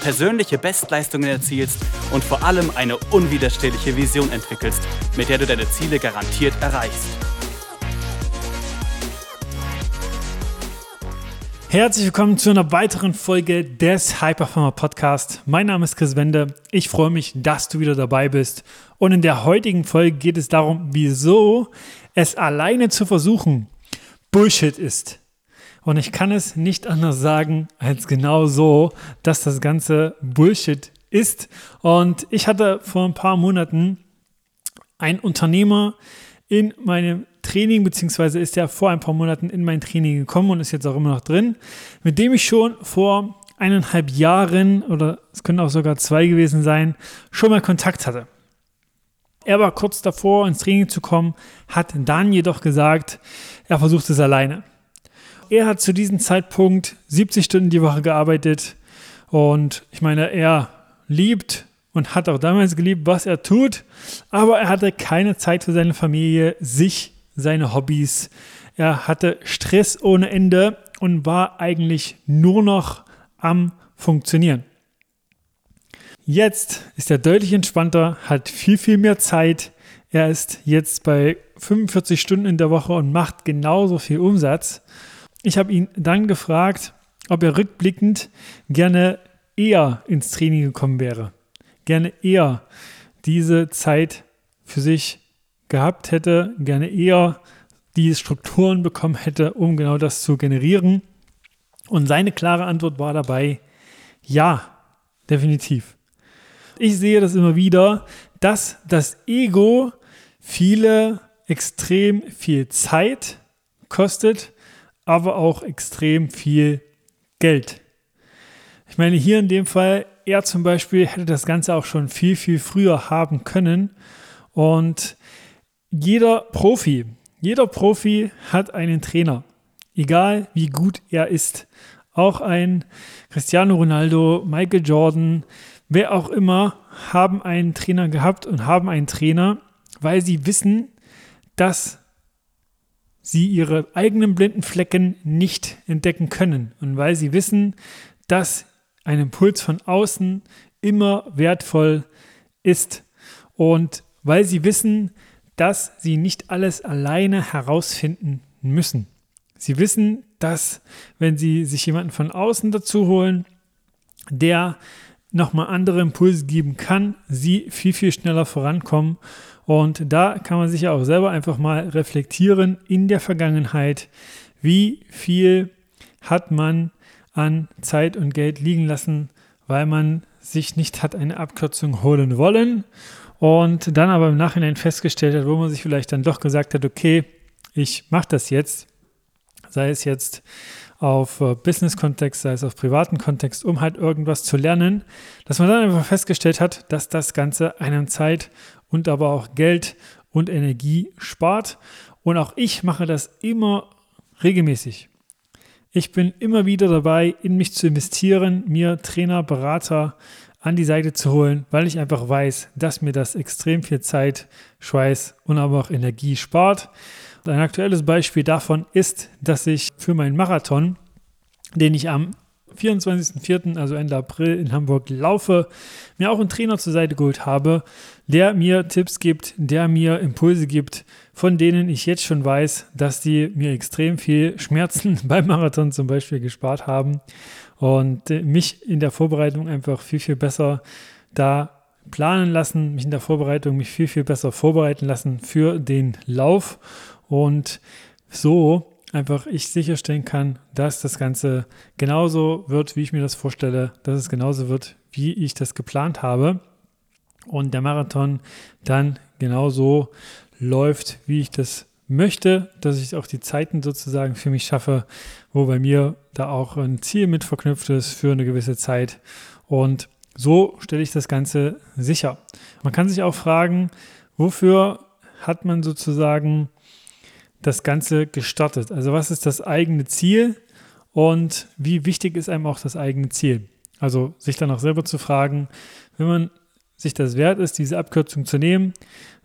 persönliche Bestleistungen erzielst und vor allem eine unwiderstehliche Vision entwickelst, mit der du deine Ziele garantiert erreichst. Herzlich willkommen zu einer weiteren Folge des Hyperfarmer Podcast. Mein Name ist Chris Wende. Ich freue mich, dass du wieder dabei bist. Und in der heutigen Folge geht es darum, wieso es alleine zu versuchen Bullshit ist. Und ich kann es nicht anders sagen als genau so, dass das Ganze Bullshit ist. Und ich hatte vor ein paar Monaten einen Unternehmer in meinem Training, beziehungsweise ist er vor ein paar Monaten in mein Training gekommen und ist jetzt auch immer noch drin, mit dem ich schon vor eineinhalb Jahren oder es können auch sogar zwei gewesen sein, schon mal Kontakt hatte. Er war kurz davor, ins Training zu kommen, hat dann jedoch gesagt, er versucht es alleine er hat zu diesem Zeitpunkt 70 Stunden die Woche gearbeitet und ich meine, er liebt und hat auch damals geliebt, was er tut, aber er hatte keine Zeit für seine Familie, sich, seine Hobbys. Er hatte Stress ohne Ende und war eigentlich nur noch am Funktionieren. Jetzt ist er deutlich entspannter, hat viel, viel mehr Zeit. Er ist jetzt bei 45 Stunden in der Woche und macht genauso viel Umsatz. Ich habe ihn dann gefragt, ob er rückblickend gerne eher ins Training gekommen wäre, gerne eher diese Zeit für sich gehabt hätte, gerne eher die Strukturen bekommen hätte, um genau das zu generieren. Und seine klare Antwort war dabei, ja, definitiv. Ich sehe das immer wieder, dass das Ego viele extrem viel Zeit kostet aber auch extrem viel Geld. Ich meine, hier in dem Fall, er zum Beispiel hätte das Ganze auch schon viel, viel früher haben können. Und jeder Profi, jeder Profi hat einen Trainer, egal wie gut er ist. Auch ein Cristiano Ronaldo, Michael Jordan, wer auch immer, haben einen Trainer gehabt und haben einen Trainer, weil sie wissen, dass sie ihre eigenen blinden Flecken nicht entdecken können und weil sie wissen, dass ein Impuls von außen immer wertvoll ist und weil sie wissen, dass sie nicht alles alleine herausfinden müssen. Sie wissen, dass wenn sie sich jemanden von außen dazu holen, der nochmal andere Impulse geben kann, sie viel, viel schneller vorankommen. Und da kann man sich ja auch selber einfach mal reflektieren in der Vergangenheit, wie viel hat man an Zeit und Geld liegen lassen, weil man sich nicht hat eine Abkürzung holen wollen? Und dann aber im Nachhinein festgestellt hat, wo man sich vielleicht dann doch gesagt hat, okay, ich mache das jetzt, sei es jetzt auf äh, Business-Kontext, sei es auf privaten Kontext, um halt irgendwas zu lernen, dass man dann einfach festgestellt hat, dass das Ganze einem Zeit und aber auch Geld und Energie spart. Und auch ich mache das immer regelmäßig. Ich bin immer wieder dabei, in mich zu investieren, mir Trainer, Berater an die Seite zu holen, weil ich einfach weiß, dass mir das extrem viel Zeit, Schweiß und aber auch Energie spart. Ein aktuelles Beispiel davon ist, dass ich für meinen Marathon, den ich am 24.04., also Ende April in Hamburg laufe, mir auch einen Trainer zur Seite geholt habe, der mir Tipps gibt, der mir Impulse gibt, von denen ich jetzt schon weiß, dass die mir extrem viel Schmerzen beim Marathon zum Beispiel gespart haben und mich in der Vorbereitung einfach viel, viel besser da planen lassen, mich in der Vorbereitung mich viel, viel besser vorbereiten lassen für den Lauf und so einfach ich sicherstellen kann, dass das Ganze genauso wird, wie ich mir das vorstelle, dass es genauso wird, wie ich das geplant habe. Und der Marathon dann genauso läuft, wie ich das möchte, dass ich auch die Zeiten sozusagen für mich schaffe, wo bei mir da auch ein Ziel mit verknüpft ist für eine gewisse Zeit. Und so stelle ich das Ganze sicher. Man kann sich auch fragen, wofür hat man sozusagen das Ganze gestartet? Also was ist das eigene Ziel und wie wichtig ist einem auch das eigene Ziel? Also sich dann auch selber zu fragen, wenn man sich das wert ist, diese Abkürzung zu nehmen,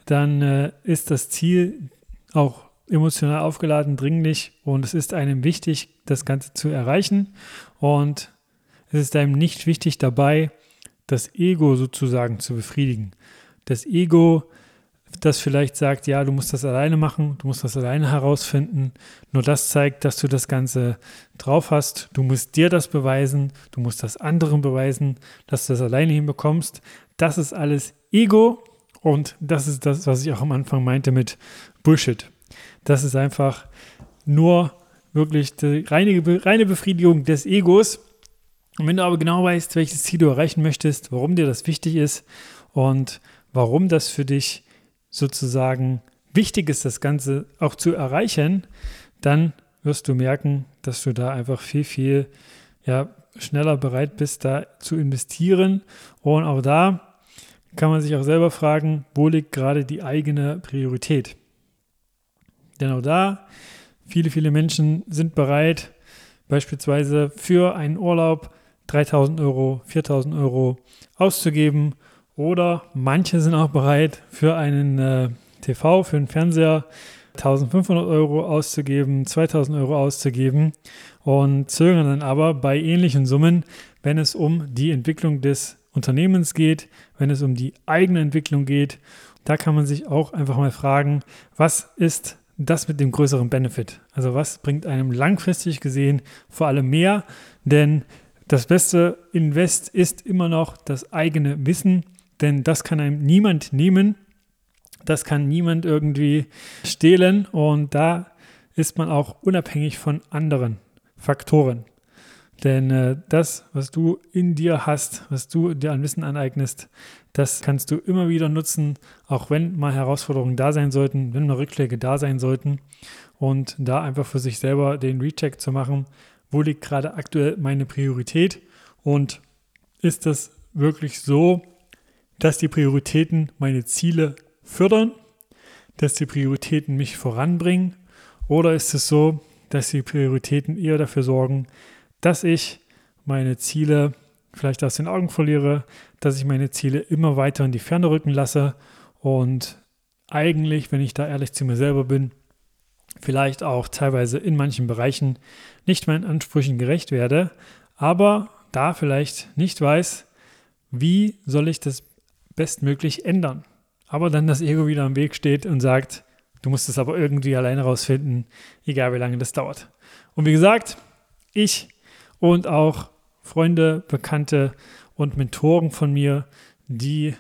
dann äh, ist das Ziel auch emotional aufgeladen, dringlich und es ist einem wichtig, das Ganze zu erreichen und es ist einem nicht wichtig dabei, das Ego sozusagen zu befriedigen. Das Ego das vielleicht sagt, ja, du musst das alleine machen, du musst das alleine herausfinden. Nur das zeigt, dass du das Ganze drauf hast. Du musst dir das beweisen, du musst das anderen beweisen, dass du das alleine hinbekommst. Das ist alles Ego und das ist das, was ich auch am Anfang meinte mit Bullshit. Das ist einfach nur wirklich die reine, reine Befriedigung des Egos. Und wenn du aber genau weißt, welches Ziel du erreichen möchtest, warum dir das wichtig ist und warum das für dich sozusagen wichtig ist, das Ganze auch zu erreichen, dann wirst du merken, dass du da einfach viel, viel ja, schneller bereit bist, da zu investieren. Und auch da kann man sich auch selber fragen, wo liegt gerade die eigene Priorität? Denn auch da, viele, viele Menschen sind bereit, beispielsweise für einen Urlaub 3000 Euro, 4000 Euro auszugeben oder manche sind auch bereit, für einen äh, TV, für einen Fernseher 1500 Euro auszugeben, 2000 Euro auszugeben und zögern dann aber bei ähnlichen Summen, wenn es um die Entwicklung des Unternehmens geht, wenn es um die eigene Entwicklung geht. Da kann man sich auch einfach mal fragen, was ist das mit dem größeren Benefit? Also was bringt einem langfristig gesehen vor allem mehr? Denn das beste Invest ist immer noch das eigene Wissen, denn das kann einem niemand nehmen. Das kann niemand irgendwie stehlen und da ist man auch unabhängig von anderen Faktoren. Denn äh, das, was du in dir hast, was du dir an Wissen aneignest, das kannst du immer wieder nutzen, auch wenn mal Herausforderungen da sein sollten, wenn mal Rückschläge da sein sollten. Und da einfach für sich selber den Recheck zu machen, wo liegt gerade aktuell meine Priorität? Und ist das wirklich so, dass die Prioritäten meine Ziele fördern, dass die Prioritäten mich voranbringen? Oder ist es so, dass die Prioritäten eher dafür sorgen, dass ich meine Ziele vielleicht aus den Augen verliere, dass ich meine Ziele immer weiter in die Ferne rücken lasse? Und eigentlich, wenn ich da ehrlich zu mir selber bin, vielleicht auch teilweise in manchen Bereichen nicht meinen Ansprüchen gerecht werde, aber da vielleicht nicht weiß, wie soll ich das bestmöglich ändern. Aber dann das Ego wieder am Weg steht und sagt, du musst es aber irgendwie alleine rausfinden, egal wie lange das dauert. Und wie gesagt, ich und auch Freunde, Bekannte und Mentoren von mir, die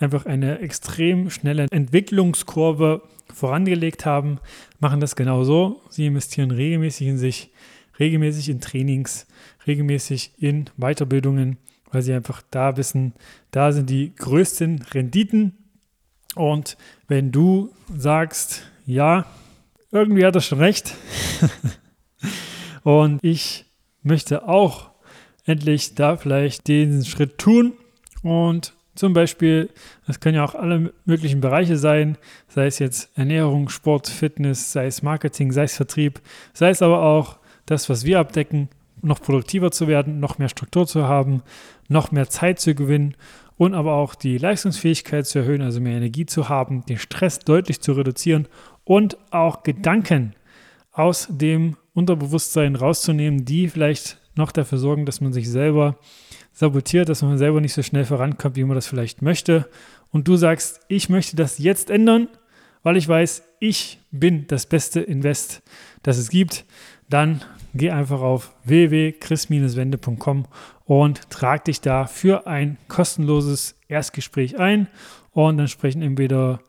einfach eine extrem schnelle Entwicklungskurve vorangelegt haben, machen das genauso. Sie investieren regelmäßig in sich, regelmäßig in Trainings, regelmäßig in Weiterbildungen weil sie einfach da wissen, da sind die größten Renditen. Und wenn du sagst, ja, irgendwie hat er schon recht und ich möchte auch endlich da vielleicht diesen Schritt tun und zum Beispiel, das können ja auch alle möglichen Bereiche sein, sei es jetzt Ernährung, Sport, Fitness, sei es Marketing, sei es Vertrieb, sei es aber auch das, was wir abdecken, noch produktiver zu werden, noch mehr Struktur zu haben, noch mehr Zeit zu gewinnen und aber auch die Leistungsfähigkeit zu erhöhen, also mehr Energie zu haben, den Stress deutlich zu reduzieren und auch Gedanken aus dem Unterbewusstsein rauszunehmen, die vielleicht noch dafür sorgen, dass man sich selber sabotiert, dass man selber nicht so schnell vorankommt, wie man das vielleicht möchte. Und du sagst, ich möchte das jetzt ändern, weil ich weiß, ich bin das beste Invest, das es gibt. Dann geh einfach auf www.chris-wende.com und trag dich da für ein kostenloses Erstgespräch ein und dann sprechen entweder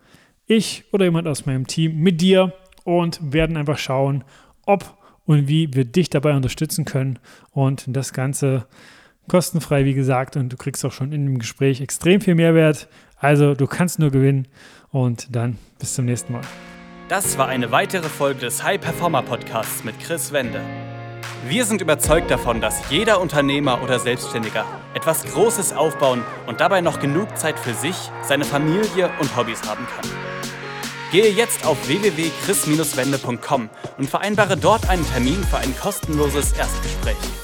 ich oder jemand aus meinem Team mit dir und werden einfach schauen, ob und wie wir dich dabei unterstützen können und das Ganze kostenfrei, wie gesagt, und du kriegst auch schon in dem Gespräch extrem viel Mehrwert. Also du kannst nur gewinnen und dann bis zum nächsten Mal. Das war eine weitere Folge des High Performer Podcasts mit Chris Wende. Wir sind überzeugt davon, dass jeder Unternehmer oder Selbstständiger etwas Großes aufbauen und dabei noch genug Zeit für sich, seine Familie und Hobbys haben kann. Gehe jetzt auf www.chris-wende.com und vereinbare dort einen Termin für ein kostenloses Erstgespräch.